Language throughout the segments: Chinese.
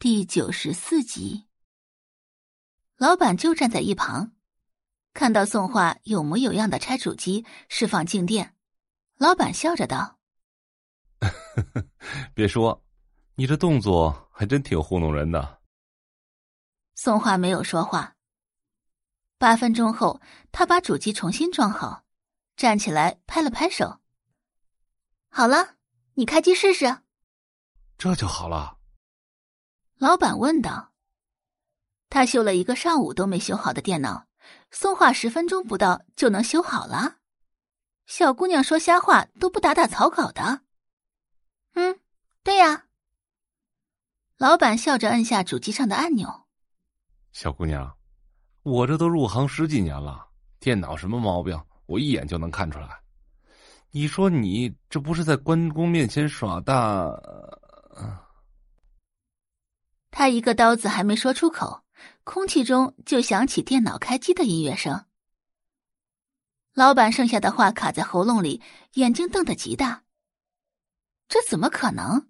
第九十四集。老板就站在一旁，看到宋画有模有样的拆主机、释放静电，老板笑着道：“ 别说，你这动作还真挺糊弄人的。”宋画没有说话。八分钟后，他把主机重新装好，站起来拍了拍手：“好了，你开机试试。”这就好了。老板问道：“他修了一个上午都没修好的电脑，送画十分钟不到就能修好了？小姑娘说瞎话都不打打草稿的？”“嗯，对呀。”老板笑着按下主机上的按钮。“小姑娘，我这都入行十几年了，电脑什么毛病我一眼就能看出来。你说你这不是在关公面前耍大？”他一个刀子还没说出口，空气中就响起电脑开机的音乐声。老板剩下的话卡在喉咙里，眼睛瞪得极大。这怎么可能？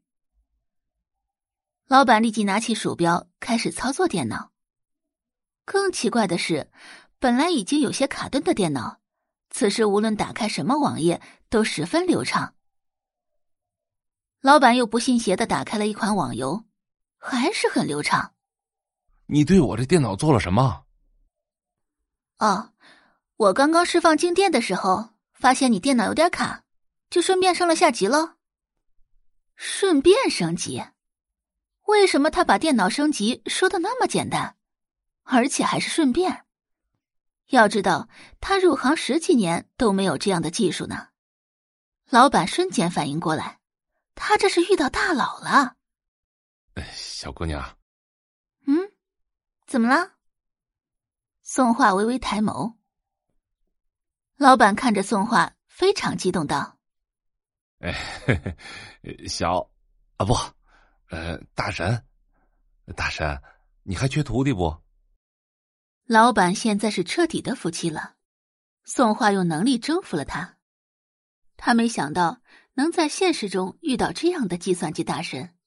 老板立即拿起鼠标开始操作电脑。更奇怪的是，本来已经有些卡顿的电脑，此时无论打开什么网页都十分流畅。老板又不信邪的打开了一款网游。还是很流畅。你对我这电脑做了什么？哦，我刚刚释放静电的时候，发现你电脑有点卡，就顺便升了下级喽。顺便升级？为什么他把电脑升级说的那么简单，而且还是顺便？要知道，他入行十几年都没有这样的技术呢。老板瞬间反应过来，他这是遇到大佬了。小姑娘，嗯，怎么了？宋画微微抬眸。老板看着宋画，非常激动道：“哎，小啊不，呃，大神，大神，你还缺徒弟不？”老板现在是彻底的服气了，宋画用能力征服了他。他没想到能在现实中遇到这样的计算机大神。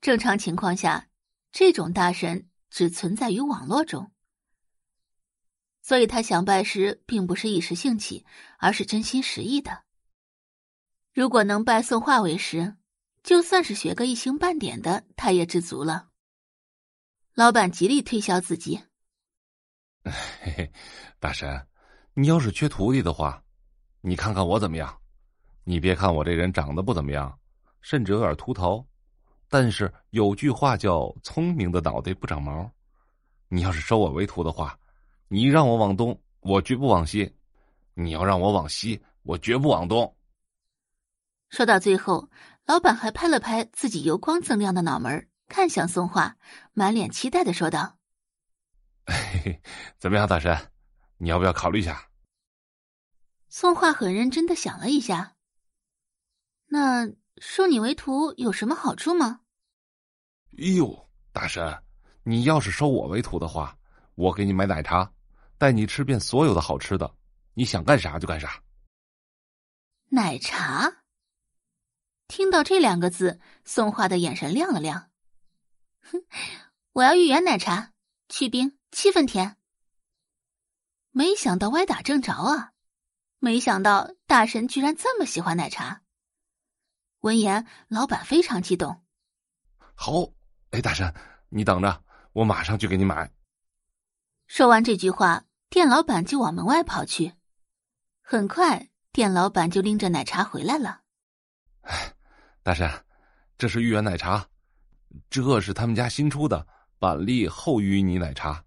正常情况下，这种大神只存在于网络中，所以他想拜师并不是一时兴起，而是真心实意的。如果能拜宋画为师，就算是学个一星半点的，他也知足了。老板极力推销自己，嘿嘿，大神，你要是缺徒弟的话，你看看我怎么样？你别看我这人长得不怎么样，甚至有点秃头。但是有句话叫“聪明的脑袋不长毛”，你要是收我为徒的话，你让我往东，我绝不往西；你要让我往西，我绝不往东。说到最后，老板还拍了拍自己油光锃亮的脑门，看向宋画，满脸期待的说道：“嘿嘿，怎么样，大神？你要不要考虑一下？”宋画很认真的想了一下，那。收你为徒有什么好处吗？哟，大神，你要是收我为徒的话，我给你买奶茶，带你吃遍所有的好吃的，你想干啥就干啥。奶茶。听到这两个字，宋画的眼神亮了亮。哼，我要芋圆奶茶，去冰，七分甜。没想到歪打正着啊！没想到大神居然这么喜欢奶茶。闻言，老板非常激动。好，哎，大山，你等着，我马上去给你买。说完这句话，店老板就往门外跑去。很快，店老板就拎着奶茶回来了。哎，大山，这是芋圆奶茶，这是他们家新出的板栗厚芋泥奶茶，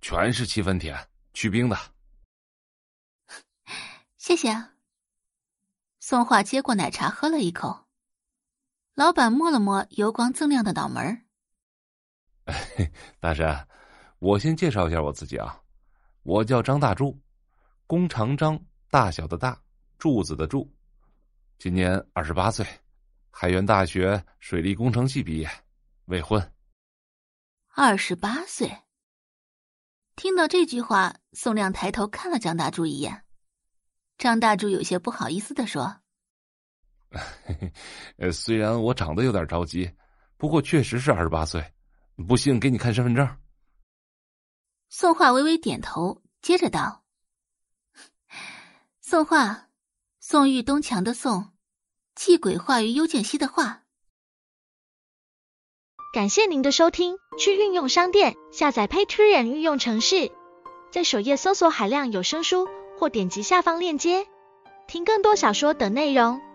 全是七分甜，去冰的。谢谢。宋画接过奶茶，喝了一口。老板摸了摸油光锃亮的脑门儿。大神，我先介绍一下我自己啊，我叫张大柱，弓长张，大小的大，柱子的柱，今年二十八岁，海源大学水利工程系毕业，未婚。二十八岁。听到这句话，宋亮抬头看了张大柱一眼。张大柱有些不好意思的说：“ 呃，虽然我长得有点着急，不过确实是二十八岁。不信，给你看身份证。宋画微微点头，接着道：“宋画，宋玉东墙的宋，祭鬼画于幽剑溪的画。”感谢您的收听，去运用商店下载 Patreon 运用城市，在首页搜索海量有声书，或点击下方链接听更多小说等内容。